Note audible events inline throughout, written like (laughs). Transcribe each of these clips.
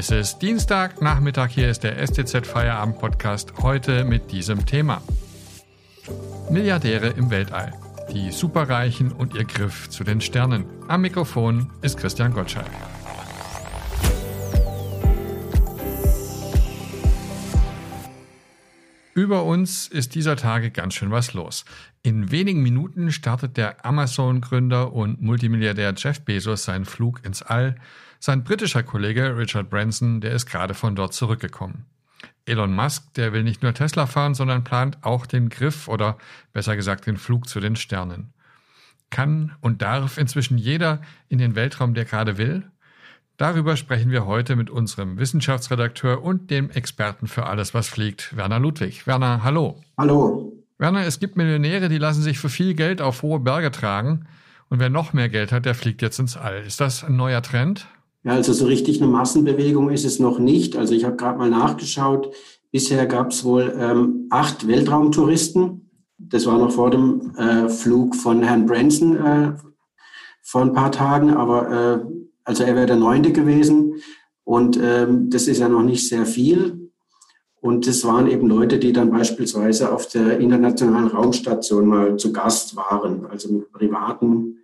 Es ist Dienstag, Nachmittag, hier ist der STZ Feierabend Podcast, heute mit diesem Thema. Milliardäre im Weltall, die Superreichen und ihr Griff zu den Sternen. Am Mikrofon ist Christian Gottschalk. Über uns ist dieser Tage ganz schön was los. In wenigen Minuten startet der Amazon-Gründer und Multimilliardär Jeff Bezos seinen Flug ins All. Sein britischer Kollege Richard Branson, der ist gerade von dort zurückgekommen. Elon Musk, der will nicht nur Tesla fahren, sondern plant auch den Griff oder besser gesagt den Flug zu den Sternen. Kann und darf inzwischen jeder in den Weltraum, der gerade will? Darüber sprechen wir heute mit unserem Wissenschaftsredakteur und dem Experten für alles, was fliegt, Werner Ludwig. Werner, hallo. Hallo. Werner, es gibt Millionäre, die lassen sich für viel Geld auf hohe Berge tragen. Und wer noch mehr Geld hat, der fliegt jetzt ins All. Ist das ein neuer Trend? Ja, also so richtig eine Massenbewegung ist es noch nicht. Also ich habe gerade mal nachgeschaut. Bisher gab es wohl ähm, acht Weltraumtouristen. Das war noch vor dem äh, Flug von Herrn Branson äh, vor ein paar Tagen. Aber äh, also er wäre der Neunte gewesen und ähm, das ist ja noch nicht sehr viel. Und das waren eben Leute, die dann beispielsweise auf der internationalen Raumstation mal zu Gast waren. Also mit privaten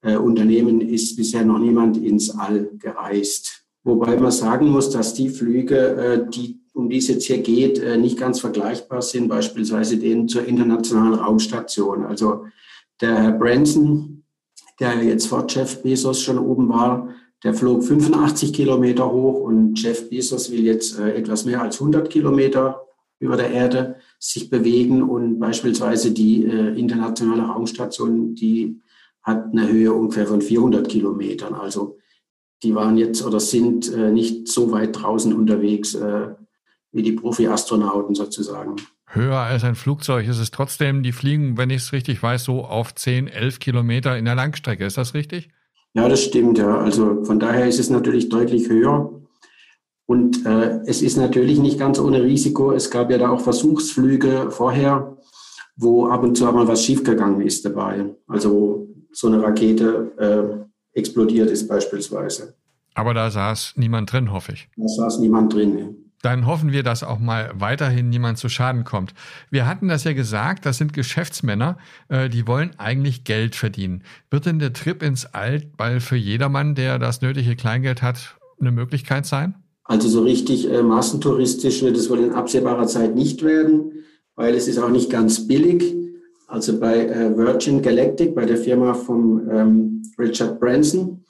äh, Unternehmen ist bisher noch niemand ins All gereist. Wobei man sagen muss, dass die Flüge, äh, die, um die es jetzt hier geht, äh, nicht ganz vergleichbar sind, beispielsweise denen zur internationalen Raumstation. Also der Herr Branson, der jetzt vor Jeff Bezos schon oben war, der flog 85 Kilometer hoch und Jeff Bezos will jetzt äh, etwas mehr als 100 Kilometer über der Erde sich bewegen und beispielsweise die äh, internationale Raumstation, die hat eine Höhe ungefähr von 400 Kilometern. Also die waren jetzt oder sind äh, nicht so weit draußen unterwegs äh, wie die Profi-Astronauten sozusagen. Höher als ein Flugzeug ist es trotzdem, die fliegen, wenn ich es richtig weiß, so auf 10, 11 Kilometer in der Langstrecke. Ist das richtig? Ja, das stimmt, ja. Also von daher ist es natürlich deutlich höher. Und äh, es ist natürlich nicht ganz ohne Risiko. Es gab ja da auch Versuchsflüge vorher, wo ab und zu mal was schiefgegangen ist dabei. Also so eine Rakete äh, explodiert ist beispielsweise. Aber da saß niemand drin, hoffe ich. Da saß niemand drin. Dann hoffen wir, dass auch mal weiterhin niemand zu Schaden kommt. Wir hatten das ja gesagt, das sind Geschäftsmänner, äh, die wollen eigentlich Geld verdienen. Wird denn der Trip ins Altball für jedermann, der das nötige Kleingeld hat, eine Möglichkeit sein? Also so richtig äh, massentouristisch wird es wohl in absehbarer Zeit nicht werden, weil es ist auch nicht ganz billig. Also bei äh, Virgin Galactic, bei der Firma von ähm, Richard Branson,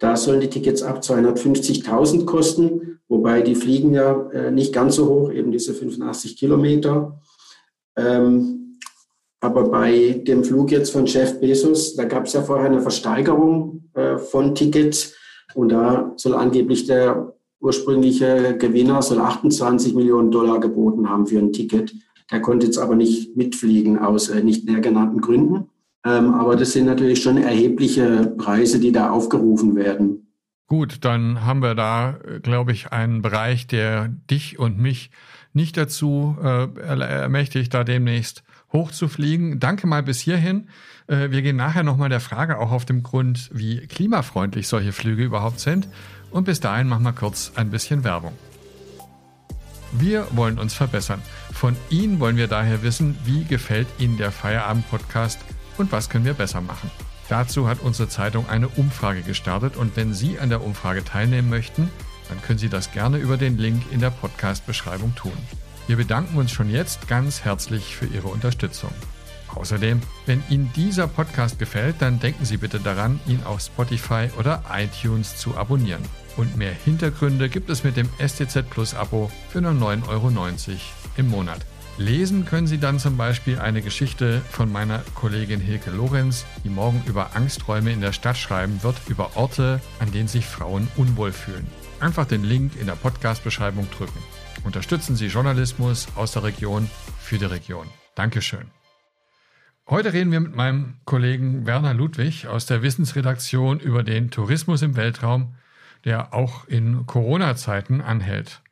da sollen die Tickets ab 250.000 kosten, wobei die fliegen ja äh, nicht ganz so hoch, eben diese 85 Kilometer. Ähm, aber bei dem Flug jetzt von Jeff Bezos, da gab es ja vorher eine Versteigerung äh, von Tickets und da soll angeblich der ursprüngliche Gewinner soll 28 Millionen Dollar geboten haben für ein Ticket. Der konnte jetzt aber nicht mitfliegen aus äh, nicht näher genannten Gründen. Ähm, aber das sind natürlich schon erhebliche Preise, die da aufgerufen werden. Gut, dann haben wir da, glaube ich, einen Bereich, der dich und mich nicht dazu äh, ermächtigt, da demnächst hochzufliegen. Danke mal bis hierhin. Äh, wir gehen nachher nochmal der Frage auch auf dem Grund, wie klimafreundlich solche Flüge überhaupt sind. Und bis dahin machen wir kurz ein bisschen Werbung. Wir wollen uns verbessern. Von Ihnen wollen wir daher wissen, wie gefällt Ihnen der Feierabend-Podcast und was können wir besser machen. Dazu hat unsere Zeitung eine Umfrage gestartet und wenn Sie an der Umfrage teilnehmen möchten, dann können Sie das gerne über den Link in der Podcast-Beschreibung tun. Wir bedanken uns schon jetzt ganz herzlich für Ihre Unterstützung. Außerdem, wenn Ihnen dieser Podcast gefällt, dann denken Sie bitte daran, ihn auf Spotify oder iTunes zu abonnieren. Und mehr Hintergründe gibt es mit dem STZ Plus Abo für nur 9,90 Euro im Monat. Lesen können Sie dann zum Beispiel eine Geschichte von meiner Kollegin Hilke Lorenz, die morgen über Angsträume in der Stadt schreiben wird, über Orte, an denen sich Frauen unwohl fühlen. Einfach den Link in der Podcast-Beschreibung drücken. Unterstützen Sie Journalismus aus der Region für die Region. Dankeschön. Heute reden wir mit meinem Kollegen Werner Ludwig aus der Wissensredaktion über den Tourismus im Weltraum, der auch in Corona-Zeiten anhält.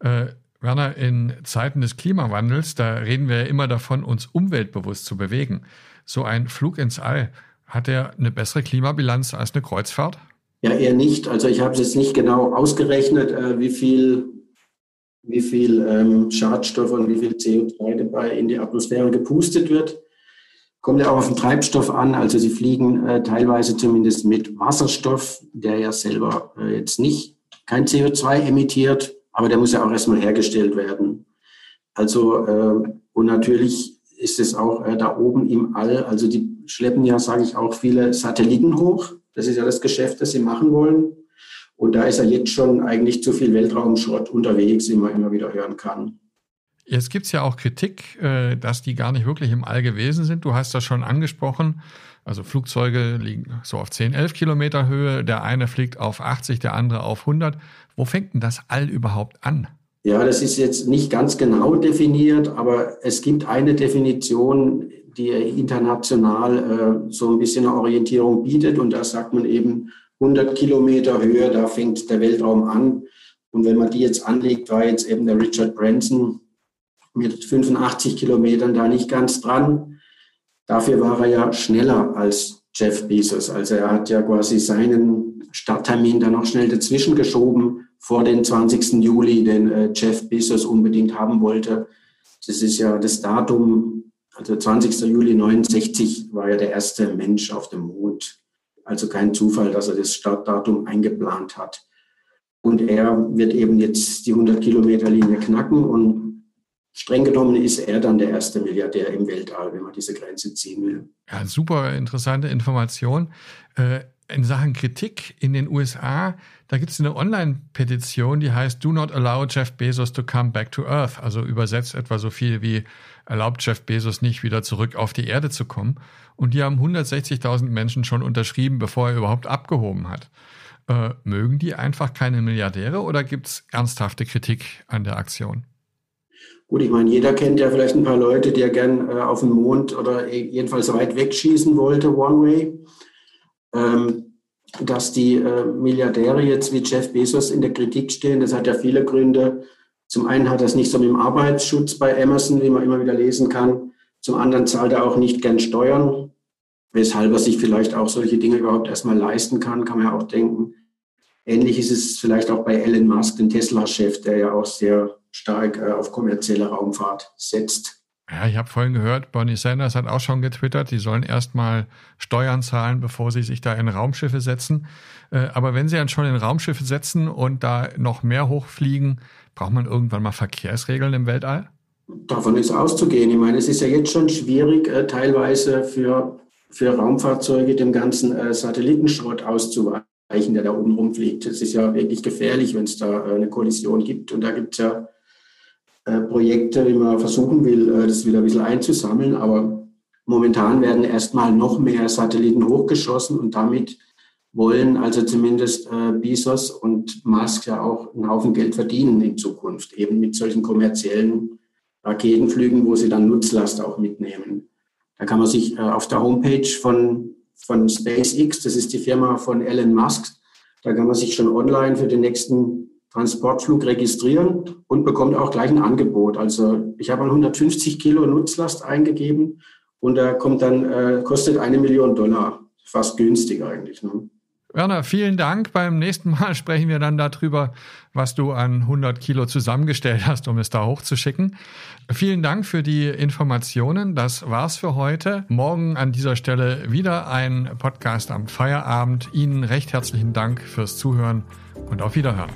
Äh, Werner, in Zeiten des Klimawandels, da reden wir ja immer davon, uns umweltbewusst zu bewegen. So ein Flug ins All, hat er eine bessere Klimabilanz als eine Kreuzfahrt? Ja, eher nicht. Also ich habe es jetzt nicht genau ausgerechnet, äh, wie viel, wie viel ähm, Schadstoff und wie viel CO2 dabei in die Atmosphäre gepustet wird. Kommt ja auch auf den Treibstoff an. Also sie fliegen äh, teilweise zumindest mit Wasserstoff, der ja selber äh, jetzt nicht kein CO2 emittiert, aber der muss ja auch erstmal hergestellt werden. Also äh, und natürlich ist es auch äh, da oben im All. Also die schleppen ja, sage ich auch, viele Satelliten hoch. Das ist ja das Geschäft, das sie machen wollen. Und da ist ja jetzt schon eigentlich zu viel Weltraumschrott unterwegs, wie man immer wieder hören kann. Jetzt gibt es ja auch Kritik, äh, dass die gar nicht wirklich im All gewesen sind. Du hast das schon angesprochen. Also Flugzeuge liegen so auf 10, 11 Kilometer Höhe. Der eine fliegt auf 80, der andere auf 100. Wo fängt denn das All überhaupt an? Ja, das ist jetzt nicht ganz genau definiert, aber es gibt eine Definition, die international äh, so ein bisschen eine Orientierung bietet. Und da sagt man eben 100 Kilometer Höhe, da fängt der Weltraum an. Und wenn man die jetzt anlegt, war jetzt eben der Richard Branson mit 85 Kilometern da nicht ganz dran. Dafür war er ja schneller als Jeff Bezos. Also er hat ja quasi seinen Starttermin dann noch schnell dazwischen geschoben vor den 20. Juli, den äh, Jeff Bezos unbedingt haben wollte. Das ist ja das Datum, also 20. Juli 69 war ja der erste Mensch auf dem Mond. Also kein Zufall, dass er das Startdatum eingeplant hat. Und er wird eben jetzt die 100 Kilometer Linie knacken und streng genommen ist er dann der erste Milliardär im Weltall, wenn man diese Grenze ziehen will. Ja, super interessante Information. Äh, in Sachen Kritik in den USA, da gibt es eine Online-Petition, die heißt Do not allow Jeff Bezos to come back to Earth. Also übersetzt etwa so viel wie erlaubt Jeff Bezos nicht wieder zurück auf die Erde zu kommen. Und die haben 160.000 Menschen schon unterschrieben, bevor er überhaupt abgehoben hat. Äh, mögen die einfach keine Milliardäre oder gibt es ernsthafte Kritik an der Aktion? Gut, ich meine, jeder kennt ja vielleicht ein paar Leute, die er gern äh, auf den Mond oder jedenfalls weit wegschießen wollte, One Way. Ähm, dass die äh, Milliardäre jetzt wie Jeff Bezos in der Kritik stehen, das hat ja viele Gründe. Zum einen hat es nicht so mit dem Arbeitsschutz bei Amazon, wie man immer wieder lesen kann. Zum anderen zahlt er auch nicht gern Steuern, weshalb er sich vielleicht auch solche Dinge überhaupt erstmal leisten kann, kann man ja auch denken. Ähnlich ist es vielleicht auch bei Elon Musk, dem Tesla-Chef, der ja auch sehr stark äh, auf kommerzielle Raumfahrt setzt. Ja, ich habe vorhin gehört, Bernie Sanders hat auch schon getwittert, die sollen erstmal Steuern zahlen, bevor sie sich da in Raumschiffe setzen. Äh, aber wenn sie dann schon in Raumschiffe setzen und da noch mehr hochfliegen, braucht man irgendwann mal Verkehrsregeln im Weltall? Davon ist auszugehen. Ich meine, es ist ja jetzt schon schwierig, äh, teilweise für, für Raumfahrzeuge dem ganzen äh, Satellitenschrott auszuweichen, der da oben rumfliegt. Es ist ja wirklich gefährlich, wenn es da eine Kollision gibt. Und da gibt es ja äh, Projekte, wie man versuchen will, äh, das wieder ein bisschen einzusammeln. Aber momentan werden erstmal noch mehr Satelliten hochgeschossen und damit wollen also zumindest äh, Bezos und Musk ja auch einen Haufen Geld verdienen in Zukunft, eben mit solchen kommerziellen Raketenflügen, wo sie dann Nutzlast auch mitnehmen. Da kann man sich äh, auf der Homepage von, von SpaceX, das ist die Firma von Elon Musk, da kann man sich schon online für den nächsten Transportflug registrieren und bekommt auch gleich ein Angebot. Also ich habe 150 Kilo Nutzlast eingegeben und da kommt dann, äh, kostet eine Million Dollar. Fast günstig eigentlich. Ne? Werner, vielen Dank. Beim nächsten Mal (laughs) sprechen wir dann darüber, was du an 100 Kilo zusammengestellt hast, um es da hochzuschicken. Vielen Dank für die Informationen. Das war's für heute. Morgen an dieser Stelle wieder ein Podcast am Feierabend. Ihnen recht herzlichen Dank fürs Zuhören und auf Wiederhören.